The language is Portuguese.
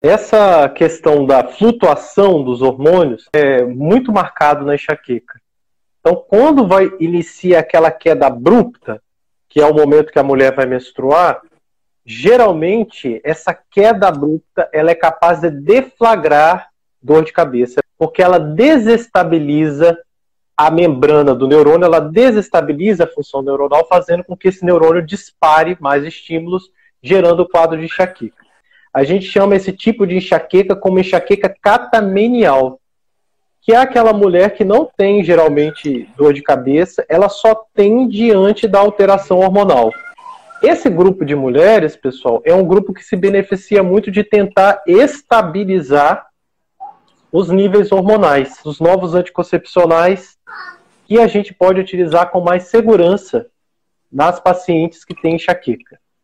Essa questão da flutuação dos hormônios é muito marcado na enxaqueca. Então, quando vai iniciar aquela queda abrupta, que é o momento que a mulher vai menstruar, geralmente essa queda abrupta ela é capaz de deflagrar dor de cabeça, porque ela desestabiliza a membrana do neurônio, ela desestabiliza a função neuronal, fazendo com que esse neurônio dispare mais estímulos, gerando o quadro de enxaqueca. A gente chama esse tipo de enxaqueca como enxaqueca catamenial, que é aquela mulher que não tem geralmente dor de cabeça, ela só tem diante da alteração hormonal. Esse grupo de mulheres, pessoal, é um grupo que se beneficia muito de tentar estabilizar os níveis hormonais, os novos anticoncepcionais que a gente pode utilizar com mais segurança nas pacientes que têm enxaqueca.